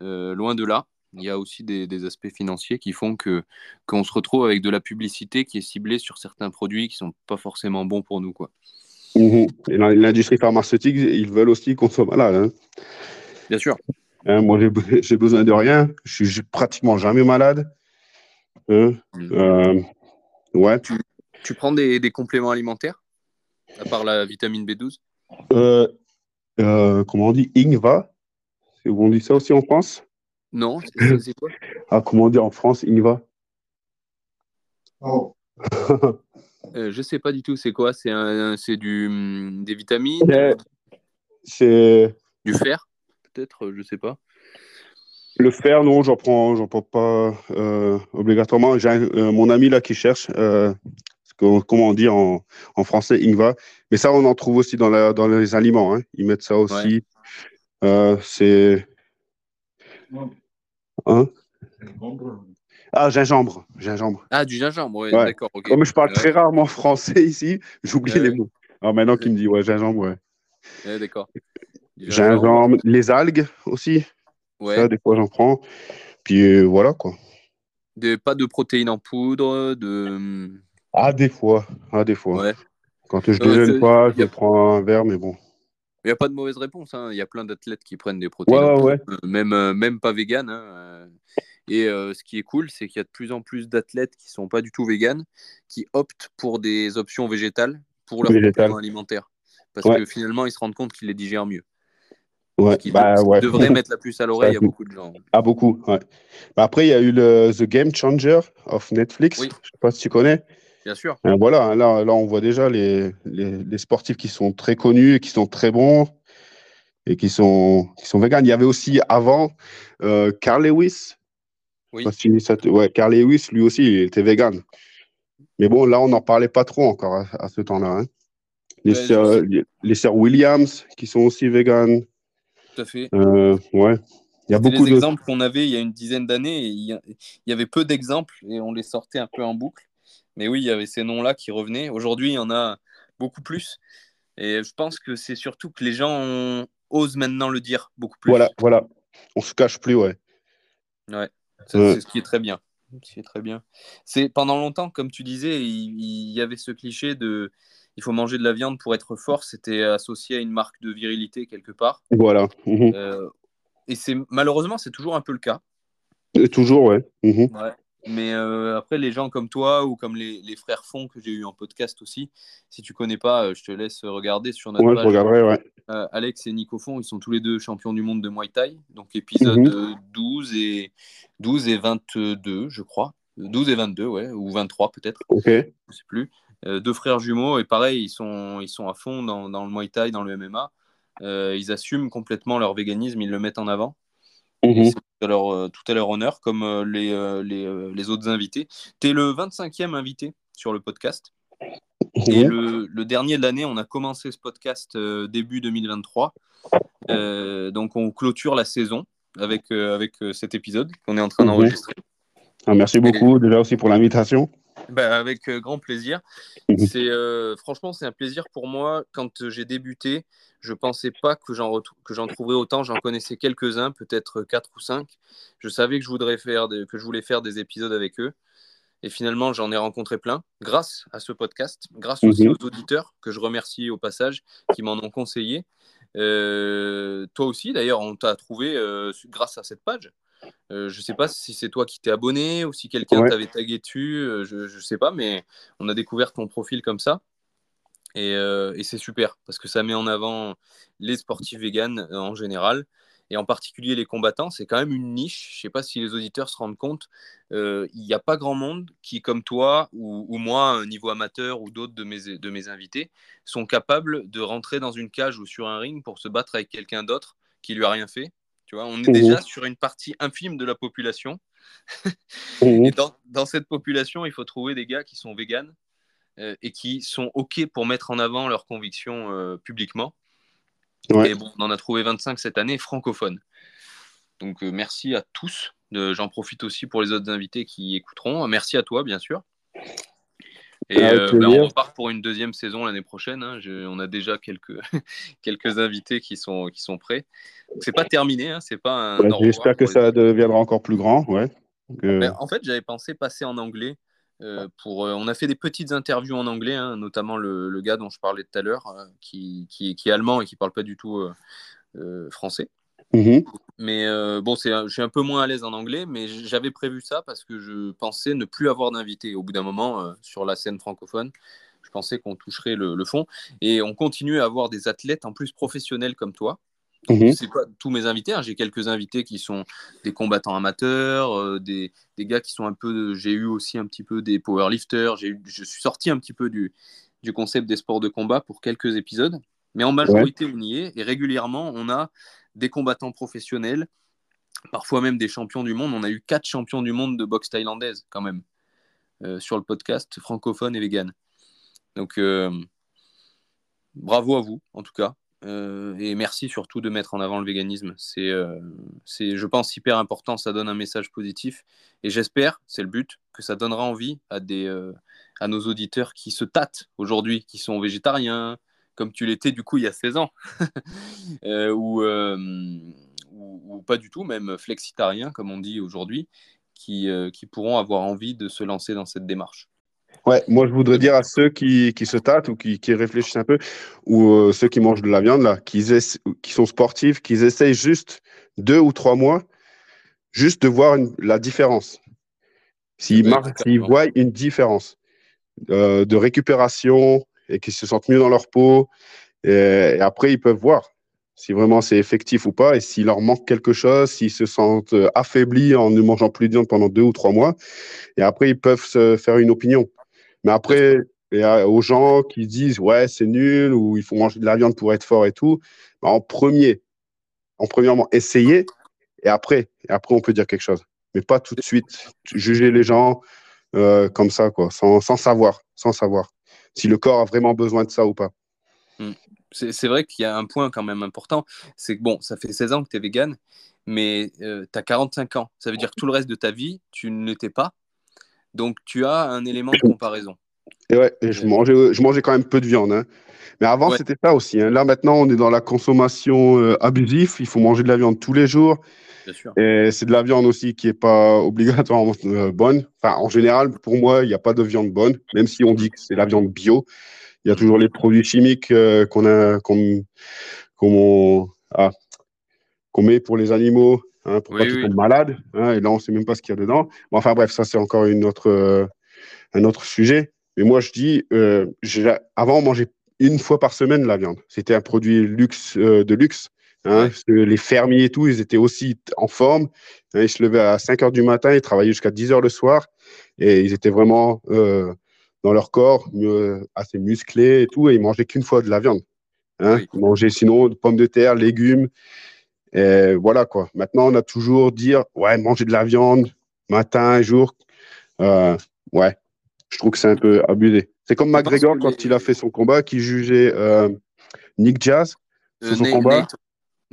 loin de là. Il y a aussi des, aspects financiers qui font que qu'on se retrouve avec de la publicité qui est ciblée sur certains produits qui sont pas forcément bons pour nous, quoi. Mmh l'industrie pharmaceutique, ils veulent aussi qu'on soit malade. Hein. Bien sûr. Hein, moi, j'ai besoin de rien. Je suis pratiquement jamais malade. Hein, mm. euh, ouais. Tu, prends des, compléments alimentaires, à part la vitamine B12 euh, euh, Comment on dit? Ingva? On dit ça aussi en France? Non, [laughs] c'est quoi? Ah, comment on dit en France Ingva? Oh. [laughs] euh, je sais pas du tout, c'est quoi? C'est du hum, des vitamines C'est du fer peut-être, je sais pas. Le fer, non, j'en prends, j'en prends pas euh, obligatoirement. J'ai euh, mon ami là qui cherche, euh, comment on dit en, en, français, Ingva. Mais ça, on en trouve aussi dans, la, dans les aliments. Hein. Ils mettent ça aussi. c'est. Hein ah, gingembre. gingembre. Ah, du gingembre, oui, d'accord. Comme je parle très rarement français ici, j'oublie les mots. Alors maintenant qu'il me dit, ouais, gingembre, ouais. d'accord. Gingembre, les algues aussi. Ouais. Ça, des fois, j'en prends. Puis euh, voilà, quoi. pas de protéines en poudre de... Ah, des fois. Ah, des fois. Ouais. Quand je ne déjeune pas, je prends un verre, mais bon. Il n'y a pas de mauvaise réponse. Hein. Il y a plein d'athlètes qui prennent des protéines. Ouais, ouais. Même, euh, même pas vegan. Hein. Et euh, ce qui est cool, c'est qu'il y a de plus en plus d'athlètes qui ne sont pas du tout vegan, qui optent pour des options végétales pour leur alimentaire. Parce que finalement, ils se rendent compte qu'ils les digèrent mieux. Ouais, bah, devrait mettre la [laughs] puce à l'oreille à beaucoup de gens. À beaucoup, ouais. Bah, après, il y a eu le The Game Changer of Netflix. Je ne sais pas si tu connais. Bien sûr. voilà, hein, là, là, on voit déjà les, les, sportifs qui sont très connus et qui sont très bons et qui sont, qui sont véganes. Il y avait aussi avant euh, Carl Lewis. Oui. ouais, Carl Lewis, lui aussi, il était vegan. Mais bon, là, on n'en parlait pas trop encore à, ce temps-là. Hein. Les, sœurs, les, Williams, qui sont aussi véganes. tout à fait. ouais. Il y a beaucoup d'exemples qu'on avait il y a une dizaine d'années. Il y avait peu d'exemples et on les sortait un peu en boucle. Mais oui, il y avait ces noms-là qui revenaient. Aujourd'hui, il y en a beaucoup plus. Et je pense que c'est surtout que les gens osent maintenant le dire beaucoup plus. Voilà, voilà. On se cache plus, ouais. Ouais, c'est ce qui est très bien. C'est très bien. C'est pendant longtemps, comme tu disais, il, y avait ce cliché de il faut manger de la viande pour être fort. C'était associé à une marque de virilité quelque part. Voilà. Mhm. Euh, et c'est malheureusement c'est toujours un peu le cas. Et toujours, ouais. Mhm. ouais. Mais euh, après, les gens comme toi ou comme les, les frères Font que j'ai eu en podcast aussi, si tu connais pas, euh, je te laisse regarder sur notre ouais, Je regarderai, ouais. Euh, Alex et Nico Font, ils sont tous les deux champions du monde de Muay Thai. Donc épisode 12, mhm. et, 12 et 22, je crois. 12 et 22, ouais, ou 23 peut-être. Ok. Je sais plus. deux frères jumeaux, et pareil, ils sont, ils sont à fond dans, dans le Muay Thai, dans le MMA. ils assument complètement leur véganisme, ils le mettent en avant. Mhm. Tout, à leur, euh, tout à leur honneur, comme euh, les, euh, les, les, autres invités. Tu es le 25e invité sur le podcast. Et le, le, dernier de l'année, on a commencé ce podcast début 2023. donc, on clôture la saison avec, avec cet épisode qu'on est en train d'enregistrer. Ah, merci beaucoup déjà aussi pour l'invitation. Bah, avec grand plaisir. Mhm. C'est franchement c'est un plaisir pour moi. Quand j'ai débuté, je pensais pas que j'en que j'en trouverais autant. J'en connaissais quelques-uns, peut-être quatre ou cinq. Je savais que je voudrais faire que je voulais faire des épisodes avec eux. Et finalement, j'en ai rencontré plein grâce à ce podcast, grâce aussi mhm. aux auditeurs que je remercie au passage, qui m'en ont conseillé. Euh, toi aussi, d'ailleurs, on t'a trouvé euh, grâce à cette page. Euh, je ne sais pas si c'est toi qui t'es abonné ou si quelqu'un t'avait tagué dessus. je ne sais pas, mais on a découvert ton profil comme ça. Euh, et, c'est super parce que ça met en avant les sportifs véganes euh, en général et en particulier les combattants. C'est quand même une niche. Je ne sais pas si les auditeurs se rendent compte. Euh, il n'y a pas grand monde qui, comme toi ou, moi, un niveau amateur ou d'autres de mes, de mes invités, sont capables de rentrer dans une cage ou sur un ring pour se battre avec quelqu'un d'autre qui lui a rien fait. Tu vois, on est déjà sur une partie infime de la population. [laughs] et dans, dans, cette population, il faut trouver des gars qui sont véganes euh, et qui sont OK pour mettre en avant leurs convictions euh, publiquement. Et bon, on en a trouvé 25 cette année, francophones. Donc euh, merci à tous. J'en profite aussi pour les autres invités qui écouteront. Merci à toi, bien sûr. Et ben, on repart pour une deuxième saison l'année prochaine. Hein. on a déjà quelques, [laughs] quelques invités qui sont, qui sont prêts. C'est pas terminé, hein. c'est pas. J'espère que ça deviendra encore plus grand. Ouais. Ben, en fait, j'avais pensé passer en anglais euh, pour, euh, on a fait des petites interviews en anglais, hein, notamment le, gars dont je parlais tout à l'heure, euh, qui, qui, est allemand et qui parle pas du tout français. Mhm. Mais bon, je suis un peu moins à l'aise en anglais, mais j'avais prévu ça parce que je pensais ne plus avoir d'invités au bout d'un moment sur la scène francophone. Je pensais qu'on toucherait le, le, fond. Et on continue à avoir des athlètes en plus professionnels comme toi, Mhm. C'est pas tous mes invités. Hein. J'ai quelques invités qui sont des combattants amateurs, euh, des, des, gars qui sont un peu. J'ai eu aussi un petit peu des powerlifters. Je suis sorti un petit peu du, du, concept des sports de combat pour quelques épisodes. Mais en majorité, on y est. Et régulièrement, on a des combattants professionnels, parfois même des champions du monde. On a eu quatre champions du monde de boxe thaïlandaise, quand même, euh, sur le podcast francophone et vegan. Donc, euh, bravo à vous, en tout cas. Euh, et merci surtout de mettre en avant le véganisme. Euh, c'est, je pense, hyper important. Ça donne un message positif. Et j'espère, c'est le but, que ça donnera envie à, des, à nos auditeurs qui se tâtent aujourd'hui, qui sont végétariens, comme tu l'étais du coup il y a 16 ans, [laughs] ou, ou, pas du tout, même flexitariens, comme on dit aujourd'hui, qui, qui pourront avoir envie de se lancer dans cette démarche. Ouais, moi je voudrais dire à ceux qui, qui se tâtent ou qui, qui, réfléchissent un peu, ou euh, ceux qui mangent de la viande, là, qui, qui sont sportifs, qu'ils essayent juste deux ou trois mois, juste de voir la différence. S'ils voient une différence euh, de récupération et qu'ils se sentent mieux dans leur peau, et, après ils peuvent voir si vraiment c'est effectif ou pas, et s'il leur manque quelque chose, s'ils se sentent euh, affaiblis en ne mangeant plus de viande pendant deux ou trois mois, et après ils peuvent se faire une opinion. Mais après, aux gens qui disent ouais, c'est nul ou il faut manger de la viande pour être fort et tout. Bah, en premier, en premièrement, essayer et après, après, on peut dire quelque chose. Mais pas tout de suite juger les gens euh, comme ça, quoi, sans, savoir, sans savoir si le corps a vraiment besoin de ça ou pas. Hmm. C'est vrai qu'il y a un point quand même important, c'est que bon, ça fait 16 ans que tu es vegan, mais tu as 45 ans. Ça veut dire que tout le reste de ta vie, tu ne l'étais pas. Donc tu as un élément de comparaison. Et ouais, je, mangeais, je mangeais quand même peu de viande. Hein. Mais avant, c'était ça aussi. Hein. Là, maintenant, on est dans la consommation euh, abusive. Il faut manger de la viande tous les jours. Et c'est de la viande aussi qui n'est pas obligatoirement euh, bonne. Enfin, en général, pour moi, il n'y a pas de viande bonne, même si on dit que c'est la viande bio. Il y a toujours les produits chimiques euh, qu'on a, qu'on, ah, qu'on met pour les animaux, hein, pour pas qu'ils tombent malades. Hein, et là, on ne sait même pas ce qu'il y a dedans. enfin bref, ça c'est encore une autre, un autre sujet. Mais moi, je dis, euh, avant, on mangeait une fois par semaine la viande. C'était un produit luxe, euh, de luxe. Hein, les fermiers et tout, ils étaient aussi en forme. Hein, ils se levaient à 5 heures du matin, ils travaillaient jusqu'à 10 heures le soir. Et ils étaient vraiment euh, dans leur corps, assez musclés et tout. Et ils mangeaient qu'une fois de la viande. Hein. Ils mangeaient sinon pommes de terre, légumes. Et voilà quoi. Maintenant, on a toujours dire, ouais, manger de la viande matin et jour. ouais, je trouve que c'est un peu abusé. C'est comme McGregor quand il a fait son combat, qui jugeait euh, Nick Jazz sur son combat. Nate,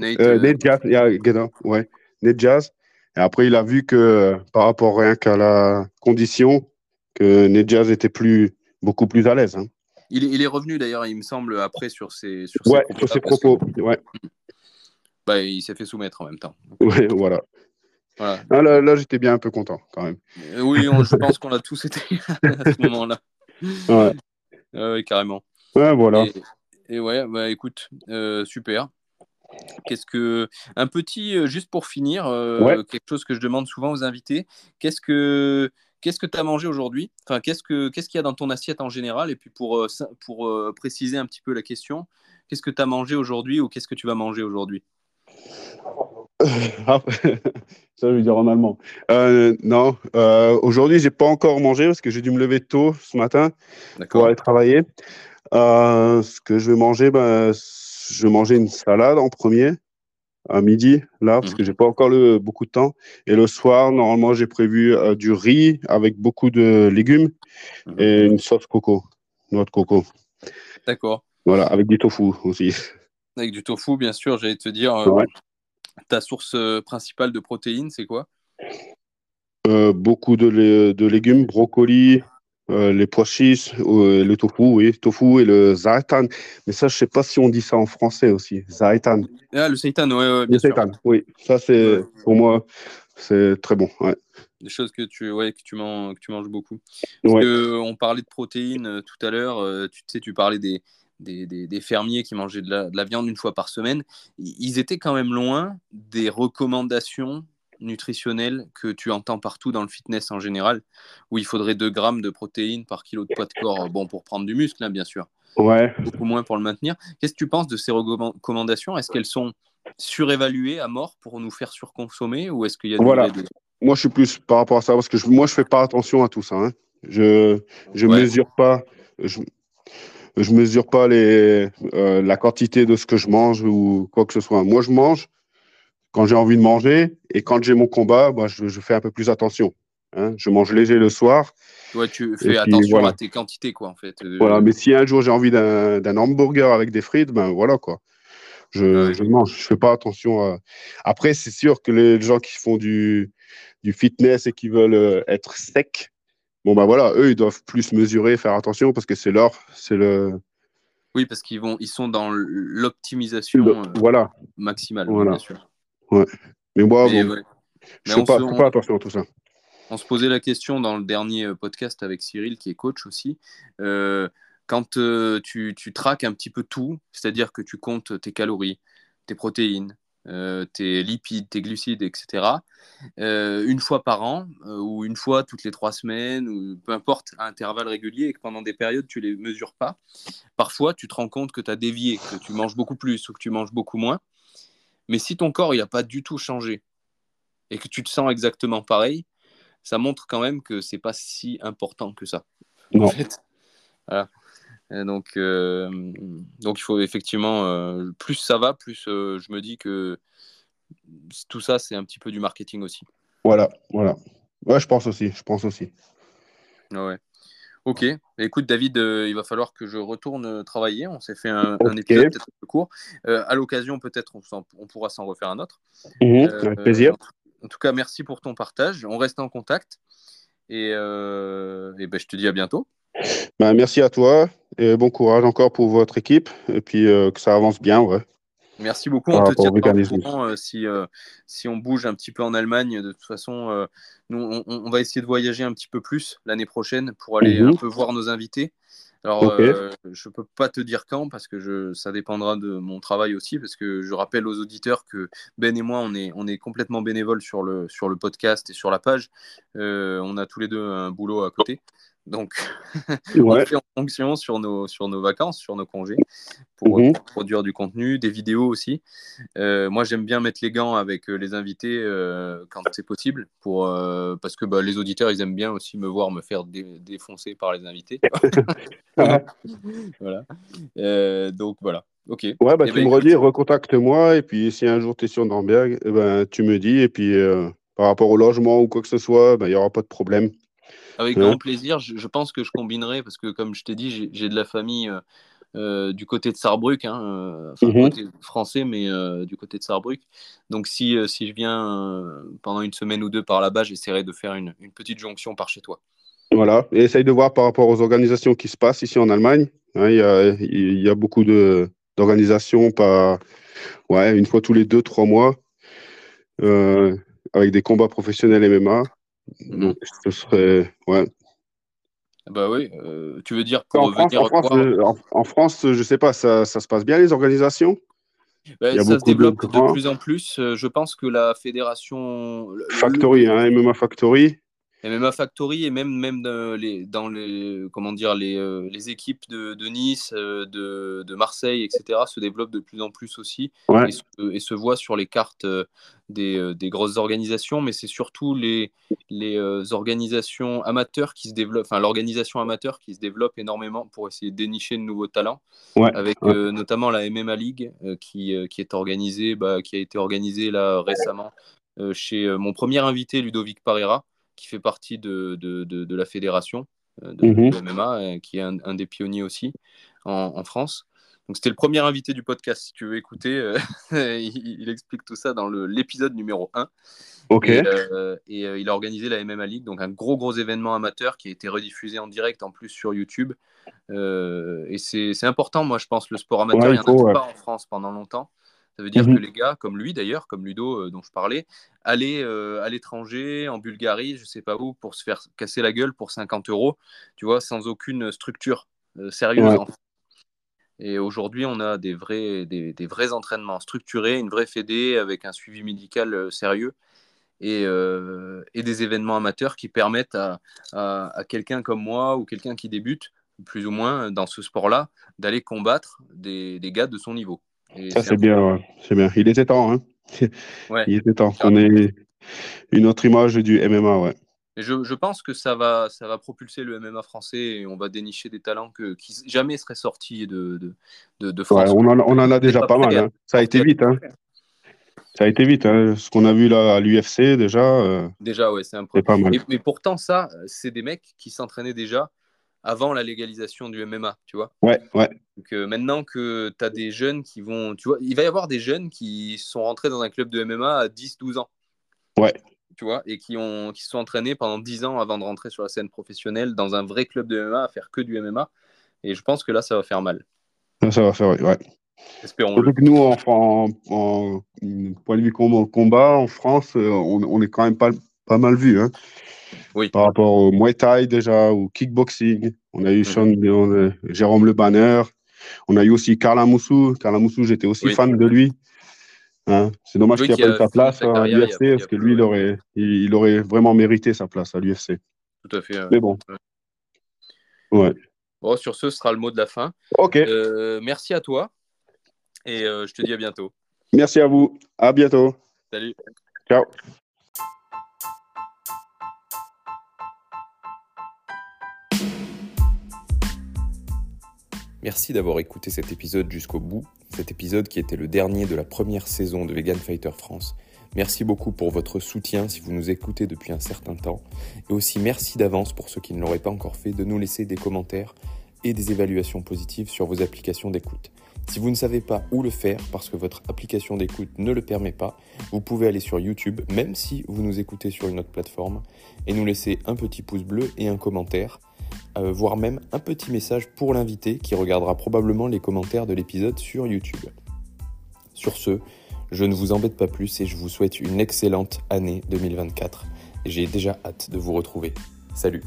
euh, euh, Jazz, ouais. Nate Jazz. Et après, il a vu que par rapport rien qu'à la condition, que Nate Jazz était plus, beaucoup plus à l'aise. Hein. Il, est revenu d'ailleurs, il me semble, après sur ses, sur ouais, sur ses propos. Ouais. Bah, il s'est fait soumettre en même temps. Ouais, voilà. Ah, là, j'étais bien un peu content quand même. Euh, oui, je pense qu'on a tous été [laughs] à ce moment-là. Ouais. carrément. Ouais, voilà. Et, ouais, bah écoute, euh, super. Qu'est-ce que un petit euh, juste pour finir quelque chose que je demande souvent aux invités. Qu'est-ce que qu'est-ce que tu as mangé aujourd'hui? Enfin, qu'est-ce que qu'est-ce qu'il y a dans ton assiette en général? Et puis pour pour préciser un petit peu la question, qu'est-ce que tu as mangé aujourd'hui ou qu'est-ce que tu vas manger aujourd'hui? [laughs] Ça, je vais dire en allemand. Euh, non, euh, aujourd'hui, j'ai pas encore mangé parce que j'ai dû me lever tôt ce matin pour aller travailler. Euh, ce que je vais manger, ben, je manger une salade en premier à midi, là, parce que mhm. j'ai pas encore le, beaucoup de temps. Et le soir, normalement, j'ai prévu euh, du riz avec beaucoup de légumes mhm. et une sauce coco, noix de coco. D'accord. Voilà, avec du tofu aussi. Avec du tofu, bien sûr, j'allais te dire. Ta source euh, principale de protéines, c'est quoi? Euh, Beaucoup de, légumes, brocolis, euh, les pois chiches, le tofu, oui, tofu et le zaitan. Mais ça, je ne sais pas si on dit ça en français aussi, zaitan. Ah, le seitan, oui, bien sûr. oui. Ça, c'est pour moi, c'est très bon. Des choses que tu, ouais, que tu, manges, que tu manges beaucoup. Parce on parlait de protéines tout à l'heure. tu sais, tu parlais des, des, fermiers qui mangeaient de la, viande une fois par semaine, ils étaient quand même loin des recommandations nutritionnelles que tu entends partout dans le fitness en général, où il faudrait 2 grammes de protéines par kilo de poids de corps, bon, pour prendre du muscle, hein, bien sûr. Ouais. Beaucoup moins pour le maintenir. Qu'est-ce que tu penses de ces recommandations Est-ce qu'elles sont surévaluées à mort pour nous faire surconsommer ou est-ce qu'il y a voilà. Moi, je suis plus par rapport à ça parce que je, moi, je fais pas attention à tout ça. Hein. Je je mesure pas. Je, je mesure pas les, euh, la quantité de ce que je mange ou quoi que ce soit. Moi, je mange quand j'ai envie de manger et quand j'ai mon combat, bah, je, fais un peu plus attention. Hein. Je mange léger le soir. Ouais, tu fais attention à tes quantités, quoi, en fait. Euh. Voilà, mais si un jour j'ai envie d'un hamburger avec des frites, ben voilà, quoi. Je, je mange, je fais pas attention à... Après, c'est sûr que les gens qui font du, du fitness et qui veulent euh, être secs, bon bah voilà, eux ils doivent plus mesurer, faire attention parce que c'est leur, c'est le. Oui, parce qu'ils vont, ils sont dans l'optimisation euh, voilà. maximale, bien sûr. Ouais. Mais moi, bon, je ne fais, pas, attention à tout ça? On se posait la question dans le dernier euh, podcast avec Cyril, qui est coach aussi. Euh, quand tu, tu, traques un petit peu tout, c'est-à-dire que tu comptes tes calories, tes protéines, euh, tes lipides, tes glucides, etc., euh, une fois par an euh, ou une fois toutes les trois semaines, ou peu importe, à intervalles réguliers, et que pendant des périodes, tu ne les mesures pas, parfois, tu te rends compte que tu as dévié, que tu manges beaucoup plus ou que tu manges beaucoup moins. Mais si ton corps n'a pas du tout changé et que tu te sens exactement pareil, ça montre quand même que c'est pas si important que ça. En fait. Voilà donc, euh, donc il faut effectivement, euh, plus ça va, plus euh, je me dis que tout ça, c'est un petit peu du marketing aussi. Voilà, voilà. Ouais, je pense aussi, je pense aussi. Ouais. Ok. Écoute, David, il va falloir que je retourne travailler. On s'est fait un, épisode peut-être un peu court. à l'occasion, peut-être, on, pourra s'en refaire un autre. Mhm, avec plaisir. En tout cas, merci pour ton partage. On reste en contact. Et, ben, je te dis à bientôt. Ben, merci à toi et bon courage encore pour votre équipe et puis que ça avance bien. Ouais. Merci beaucoup. on te tient au courant euh, si, euh, si on bouge un petit peu en Allemagne. De toute façon, euh, nous, on, va essayer de voyager un petit peu plus l'année prochaine pour aller mhm. un peu voir nos invités. Alors, je ne peux pas te dire quand parce que je, ça dépendra de mon travail aussi. Parce que je rappelle aux auditeurs que Ben et moi, on est, on est complètement bénévoles sur le, sur le podcast et sur la page. on a tous les deux un boulot à côté. Donc, [laughs] on fait en fonction sur nos, sur nos vacances, sur nos congés, pour, mhm. produire du contenu, des vidéos aussi. Euh, moi, j'aime bien mettre les gants avec euh, les invités euh, quand c'est possible, pour, parce que bah, les auditeurs, ils aiment bien aussi me voir me faire défoncer par les invités. [laughs] [laughs] voilà. donc, voilà. Ok. Ouais, bah, eh tu ben, me redis, recontacte-moi, et puis si un jour tu es sur Nürnberg, eh ben, tu me dis, et puis par rapport au logement ou quoi que ce soit, ben, il n'y aura pas de problème. Avec grand plaisir. Je, pense que je combinerai parce que, comme je t'ai dit, j'ai de la famille euh, euh, du côté de Sarrebruck, hein, euh, enfin, mhm. côté français, mais du côté de Sarrebruck. Donc, si, si je viens pendant une semaine ou deux par là-bas, j'essaierai de faire une, une, petite jonction par chez toi. Voilà, et essaye de voir par rapport aux organisations qui se passent ici en Allemagne. Hein, il y, a, y, a, beaucoup d'organisations, pas ouais, une fois tous les deux, trois mois, avec des combats professionnels MMA. Donc, ce serait. Ouais. Bah oui, euh, tu veux dire pour en France, en France, je, en, France, je sais pas, ça, ça, se passe bien les organisations? Bah, Ça se développe de, plus en plus. Euh, je pense que la fédération. Factory, hein, MMA Factory. MMA Factory et même, même dans, les, dans les, comment dire, les, euh, les équipes de, de Nice, de, de, Marseille, etc., se développent de plus en plus aussi et, se, et, se, voient sur les cartes des, euh, des, grosses organisations, mais c'est surtout les, les euh, organisations amateurs qui se développent, enfin l'organisation amateur qui se développe énormément pour essayer de dénicher de nouveaux talents, avec euh, notamment la MMA League qui, qui, est organisée, bah, qui a été organisée là récemment chez mon premier invité Ludovic Parera, qui fait partie de, de, de, la fédération de, MMA, mhm. qui est un, un, des pionniers aussi en, en France. Donc c'était le premier invité du podcast, si tu veux écouter. Euh, [laughs] il, explique tout ça dans l'épisode numéro 1. Ok. Et, euh, euh, il a organisé la MMA League, donc un gros gros événement amateur qui a été rediffusé en direct en plus sur YouTube. et c'est important, moi je pense, le sport amateur, il n'y en a pas en France pendant longtemps. Ça veut dire mhm. que les gars, comme lui d'ailleurs, comme Ludo dont je parlais, allaient à l'étranger, en Bulgarie, je sais pas où, pour se faire casser la gueule pour 50 euros, tu vois, sans aucune structure sérieuse. Et aujourd'hui, on a des vrais, des, vrais entraînements structurés, une vraie fédé avec un suivi médical euh, sérieux et, euh, et, des événements amateurs qui permettent à, à, quelqu'un comme moi ou quelqu'un qui débute, plus ou moins dans ce sport-là, d'aller combattre des, des, gars de son niveau. Ça, c'est bien, c'est bien. Il était temps, hein [laughs] Il était temps qu'on ait une autre image du MMA, ouais je, pense que ça va, ça va propulser le MMA français et on va dénicher des talents que, qui jamais seraient sortis de, de, de, France. on, en, on, en, a déjà pas, mal. Hein. Ça a été vite. Hein. Ça a été vite. Hein. Ce qu'on a vu là à l'UFC, déjà. Euh, déjà, ouais, c'est un peu. Pas mal. mais pourtant, ça, c'est des mecs qui s'entraînaient déjà avant la légalisation du MMA, tu vois. Ouais, ouais. Donc, euh, maintenant que tu as des jeunes qui vont. Tu vois, il va y avoir des jeunes qui sont rentrés dans un club de MMA à 10-12 ans. Ouais tu vois, et qui, ont, qui se sont entraînés pendant 10 ans avant de rentrer sur la scène professionnelle dans un vrai club de MMA à faire que du MMA. Et je pense que là, ça va faire mal. Ça va faire, ouais. Espérons-le. nous, en, en, en, point de vue combat, en France, euh, on, on est quand même pas, pas mal vu. Hein. Oui. Par rapport au Muay Thai déjà, au kickboxing. On a eu mhm. Jérôme Le Banner. On a eu aussi Carla Moussou. Carla Moussou, j'étais aussi fan de lui. Hein, c'est dommage qu'il n'ait pas eu sa place à l'UFC parce que lui, il aurait, il, aurait vraiment mérité sa place à l'UFC. Tout à fait. Mais bon. Ouais. Bon, sur ce, ce sera le mot de la fin. Ok. Euh, merci à toi et euh, je te dis à bientôt. Merci à vous. À bientôt. Salut. Ciao. Merci d'avoir écouté cet épisode jusqu'au bout, cet épisode qui était le dernier de la première saison de Vegan Fighter France. Merci beaucoup pour votre soutien si vous nous écoutez depuis un certain temps. Et aussi merci d'avance pour ceux qui ne l'auraient pas encore fait de nous laisser des commentaires et des évaluations positives sur vos applications d'écoute. Si vous ne savez pas où le faire parce que votre application d'écoute ne le permet pas, vous pouvez aller sur YouTube, même si vous nous écoutez sur une autre plateforme, et nous laisser un petit pouce bleu et un commentaire, euh, voire même un petit message pour l'invité qui regardera probablement les commentaires de l'épisode sur YouTube. Sur ce, je ne vous embête pas plus et je vous souhaite une excellente année 2024. J'ai déjà hâte de vous retrouver. Salut